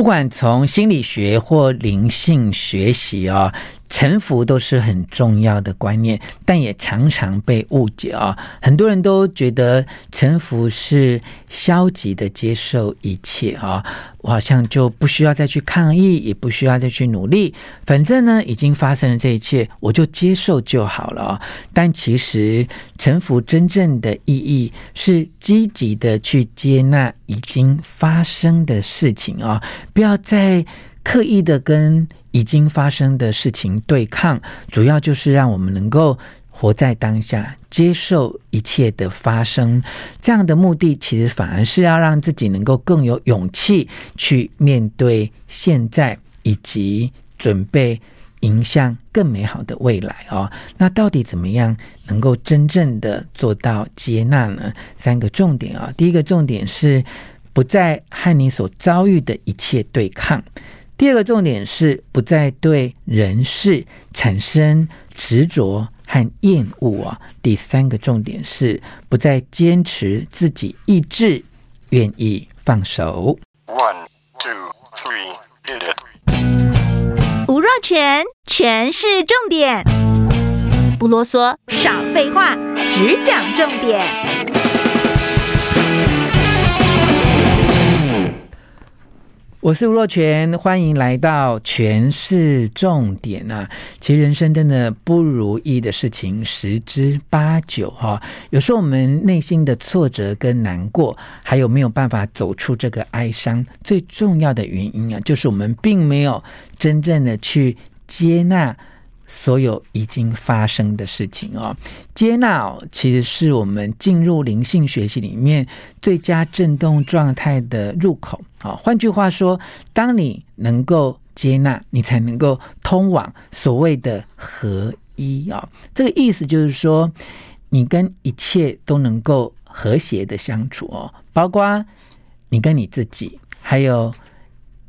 不管从心理学或灵性学习啊。臣服都是很重要的观念，但也常常被误解啊！很多人都觉得臣服是消极的接受一切啊，我好像就不需要再去抗议，也不需要再去努力，反正呢，已经发生了这一切，我就接受就好了啊！但其实臣服真正的意义是积极的去接纳已经发生的事情啊，不要再刻意的跟已经发生的事情对抗，主要就是让我们能够活在当下，接受一切的发生。这样的目的，其实反而是要让自己能够更有勇气去面对现在，以及准备迎向更美好的未来哦。那到底怎么样能够真正的做到接纳呢？三个重点啊，第一个重点是不再和你所遭遇的一切对抗。第二个重点是不再对人事产生执着和厌恶啊。第三个重点是不再坚持自己意志，愿意放手。One, two, three, hit it. 吴若全，全是重点，不啰嗦，少废话，只讲重点。我是吴若泉，欢迎来到全是重点啊！其实人生真的不如意的事情十之八九哈。有时候我们内心的挫折跟难过，还有没有办法走出这个哀伤，最重要的原因啊，就是我们并没有真正的去接纳。所有已经发生的事情哦，接纳其实是我们进入灵性学习里面最佳振动状态的入口啊。换句话说，当你能够接纳，你才能够通往所谓的合一啊。这个意思就是说，你跟一切都能够和谐的相处哦，包括你跟你自己，还有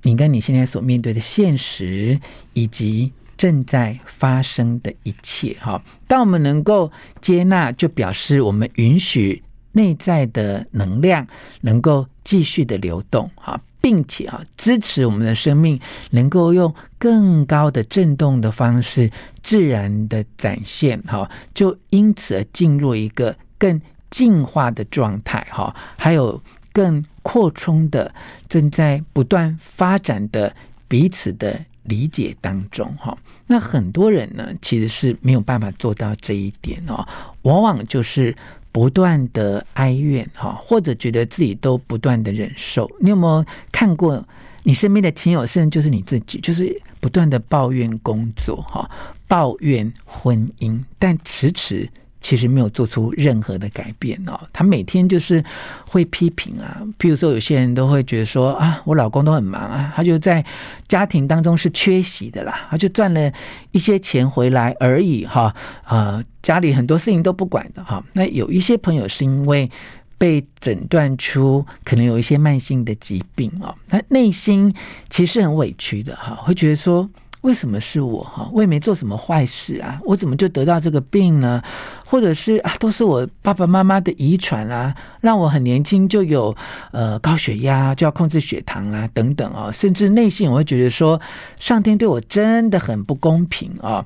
你跟你现在所面对的现实，以及。正在发生的一切，哈，当我们能够接纳，就表示我们允许内在的能量能够继续的流动，哈，并且啊，支持我们的生命能够用更高的振动的方式自然的展现，哈，就因此而进入一个更进化的状态，哈，还有更扩充的正在不断发展的彼此的理解当中，哈。那很多人呢，其实是没有办法做到这一点哦，往往就是不断的哀怨哈，或者觉得自己都不断的忍受。你有没有看过你身边的亲友，甚至就是你自己，就是不断的抱怨工作哈，抱怨婚姻，但迟迟。其实没有做出任何的改变哦，他每天就是会批评啊，譬如说有些人都会觉得说啊，我老公都很忙啊，他就在家庭当中是缺席的啦，他就赚了一些钱回来而已哈，啊，家里很多事情都不管的哈。那有一些朋友是因为被诊断出可能有一些慢性的疾病哦，他内心其实很委屈的哈，会觉得说。为什么是我哈？我也没做什么坏事啊，我怎么就得到这个病呢？或者是啊，都是我爸爸妈妈的遗传啊，让我很年轻就有呃高血压，就要控制血糖啊等等啊，甚至内心我会觉得说，上天对我真的很不公平啊。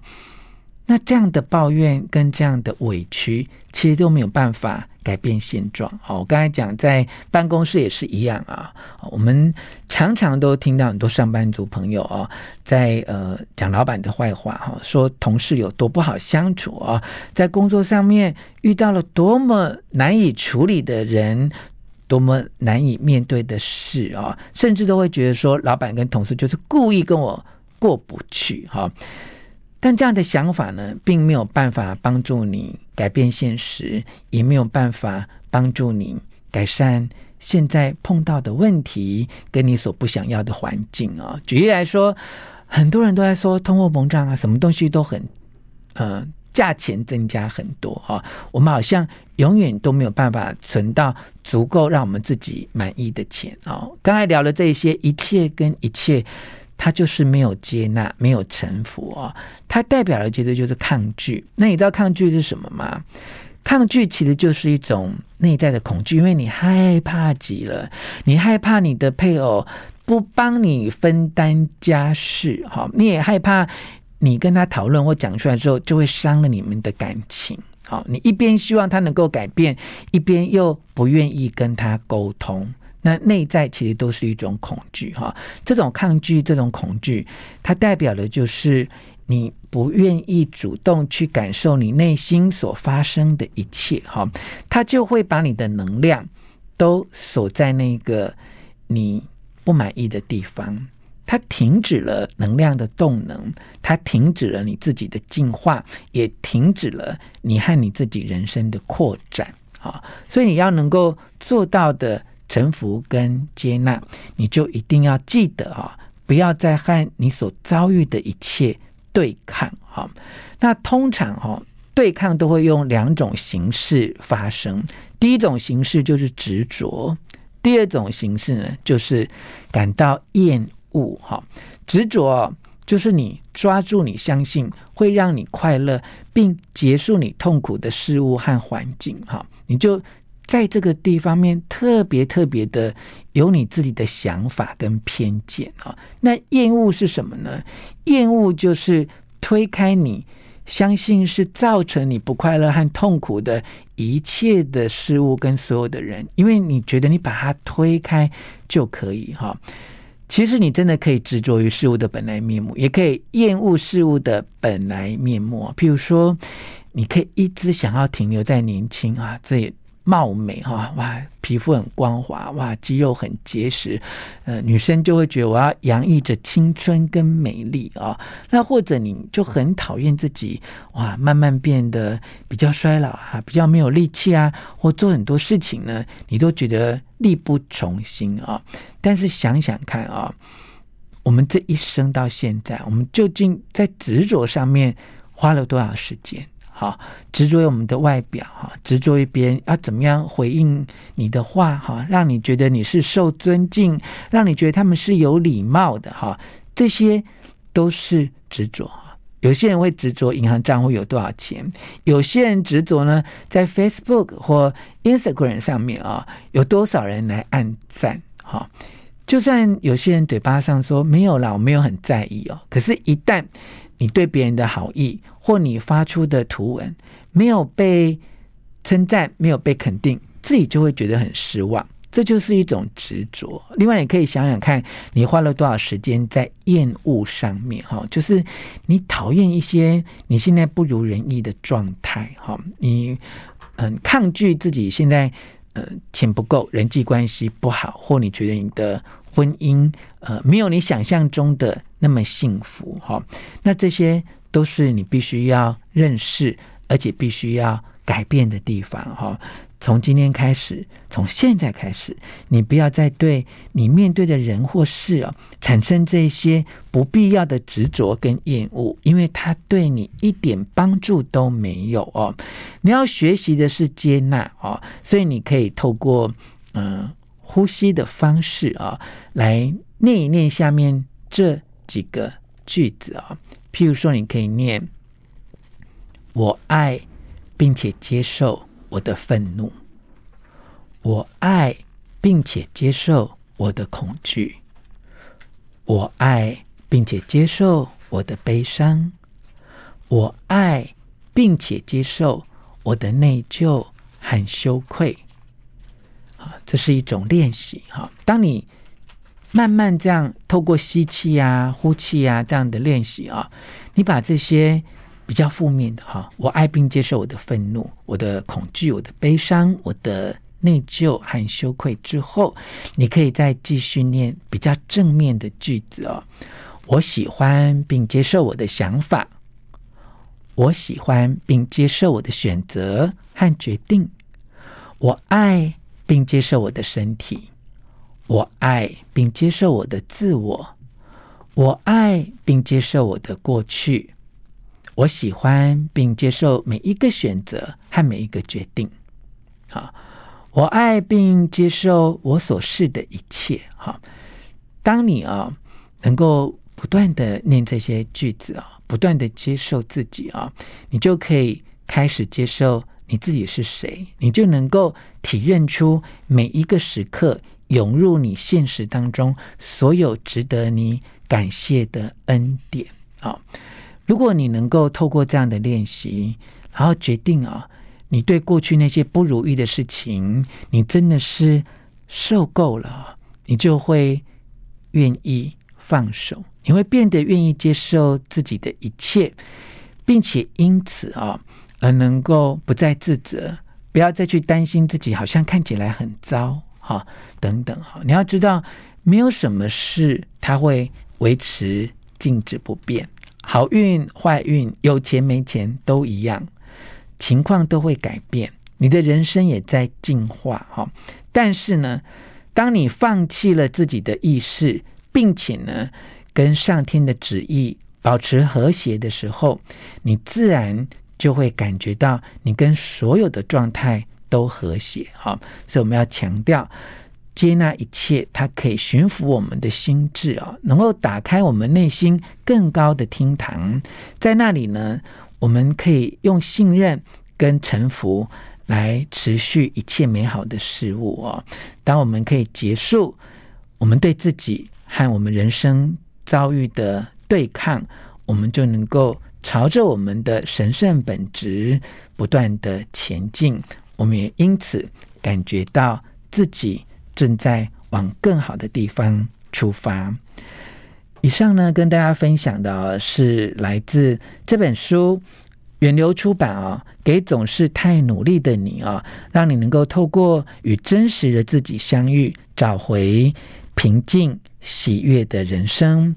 那这样的抱怨跟这样的委屈，其实都没有办法改变现状。好，我刚才讲在办公室也是一样啊。我们常常都听到很多上班族朋友啊，在呃讲老板的坏话哈，说同事有多不好相处啊，在工作上面遇到了多么难以处理的人，多么难以面对的事啊，甚至都会觉得说，老板跟同事就是故意跟我过不去哈。但这样的想法呢，并没有办法帮助你改变现实，也没有办法帮助你改善现在碰到的问题，跟你所不想要的环境啊。举例来说，很多人都在说通货膨胀啊，什么东西都很，呃，价钱增加很多哈。我们好像永远都没有办法存到足够让我们自己满意的钱啊。刚才聊了这些，一切跟一切。他就是没有接纳，没有臣服啊、哦！它代表的绝对就是抗拒。那你知道抗拒是什么吗？抗拒其实就是一种内在的恐惧，因为你害怕极了，你害怕你的配偶不帮你分担家事，哈，你也害怕你跟他讨论或讲出来之后就会伤了你们的感情，好，你一边希望他能够改变，一边又不愿意跟他沟通，那内在其实都是一种恐惧，哈，这种抗拒，这种恐惧，它代表的就是你不愿意主动去感受你内心所发生的一切，哈，它就会把你的能量都锁在那个你。不满意的地方，它停止了能量的动能，它停止了你自己的进化，也停止了你和你自己人生的扩展啊！所以你要能够做到的臣服跟接纳，你就一定要记得啊，不要再和你所遭遇的一切对抗哈。那通常哈，对抗都会用两种形式发生，第一种形式就是执着。第二种形式呢，就是感到厌恶哈，执着就是你抓住你相信会让你快乐并结束你痛苦的事物和环境哈，你就在这个地方面特别特别的有你自己的想法跟偏见啊。那厌恶是什么呢？厌恶就是推开你。相信是造成你不快乐和痛苦的一切的事物跟所有的人，因为你觉得你把它推开就可以哈。其实你真的可以执着于事物的本来面目，也可以厌恶事物的本来面目。譬如说，你可以一直想要停留在年轻啊，这也。貌美哈哇，皮肤很光滑哇，肌肉很结实，呃，女生就会觉得我要洋溢着青春跟美丽啊。那或者你就很讨厌自己哇，慢慢变得比较衰老啊，比较没有力气啊，或做很多事情呢，你都觉得力不从心啊。但是想想看啊，我们这一生到现在，我们究竟在执着上面花了多少时间？好，执着于我们的外表，哈，执着于别人要怎么样回应你的话，哈，让你觉得你是受尊敬，让你觉得他们是有礼貌的，哈，这些都是执着。有些人会执着银行账户有多少钱，有些人执着呢，在 Facebook 或 Instagram 上面啊，有多少人来按赞，哈，就算有些人嘴巴上说没有啦，我没有很在意哦，可是，一旦你对别人的好意，或你发出的图文没有被称赞，没有被肯定，自己就会觉得很失望。这就是一种执着。另外，你可以想想看，你花了多少时间在厌恶上面？哈，就是你讨厌一些你现在不如人意的状态。哈，你嗯抗拒自己现在呃钱不够，人际关系不好，或你觉得你的。婚姻呃没有你想象中的那么幸福哈，那这些都是你必须要认识，而且必须要改变的地方哈。从今天开始，从现在开始，你不要再对你面对的人或事啊产生这些不必要的执着跟厌恶，因为它对你一点帮助都没有哦。你要学习的是接纳哦，所以你可以透过嗯。呼吸的方式啊，来念一念下面这几个句子啊。譬如说，你可以念：“我爱并且接受我的愤怒，我爱并且接受我的恐惧，我爱并且接受我的悲伤，我爱并且接受我的内疚和羞愧。”这是一种练习哈。当你慢慢这样透过吸气啊、呼气啊这样的练习啊，你把这些比较负面的哈，我爱并接受我的愤怒、我的恐惧、我的悲伤、我的内疚和羞愧之后，你可以再继续念比较正面的句子哦。我喜欢并接受我的想法，我喜欢并接受我的选择和决定，我爱。并接受我的身体，我爱并接受我的自我，我爱并接受我的过去，我喜欢并接受每一个选择和每一个决定。好，我爱并接受我所是的一切。好，当你啊能够不断的念这些句子啊，不断的接受自己啊，你就可以开始接受。你自己是谁，你就能够体认出每一个时刻涌入你现实当中所有值得你感谢的恩典啊、如果你能够透过这样的练习，然后决定啊、你对过去那些不如意的事情，你真的是受够了，你就会愿意放手，你会变得愿意接受自己的一切，并且因此啊、而能够不再自责，不要再去担心自己好像看起来很糟。好，等等哈，你要知道，没有什么事它会维持静止不变，好运坏运，有钱没钱都一样，情况都会改变，你的人生也在进化哈。但是呢，当你放弃了自己的意识，并且呢，跟上天的旨意保持和谐的时候，你自然就会感觉到你跟所有的状态。都和谐哈，所以我们要强调接纳一切，它可以驯服我们的心智啊，能够打开我们内心更高的厅堂，在那里呢，我们可以用信任跟臣服来持续一切美好的事物哦。当我们可以结束我们对自己和我们人生遭遇的对抗，我们就能够朝着我们的神圣本质不断的前进。我们也因此感觉到自己正在往更好的地方出发。以上呢，跟大家分享的是来自这本书远流出版啊，给总是太努力的你啊，让你能够透过与真实的自己相遇，找回平静喜悦的人生。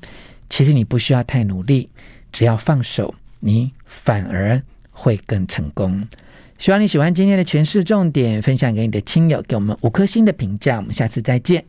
其实你不需要太努力，只要放手，你反而会更成功。希望你喜欢今天的全市重点，分享给你的亲友，给我们五颗星的评价。我们下次再见。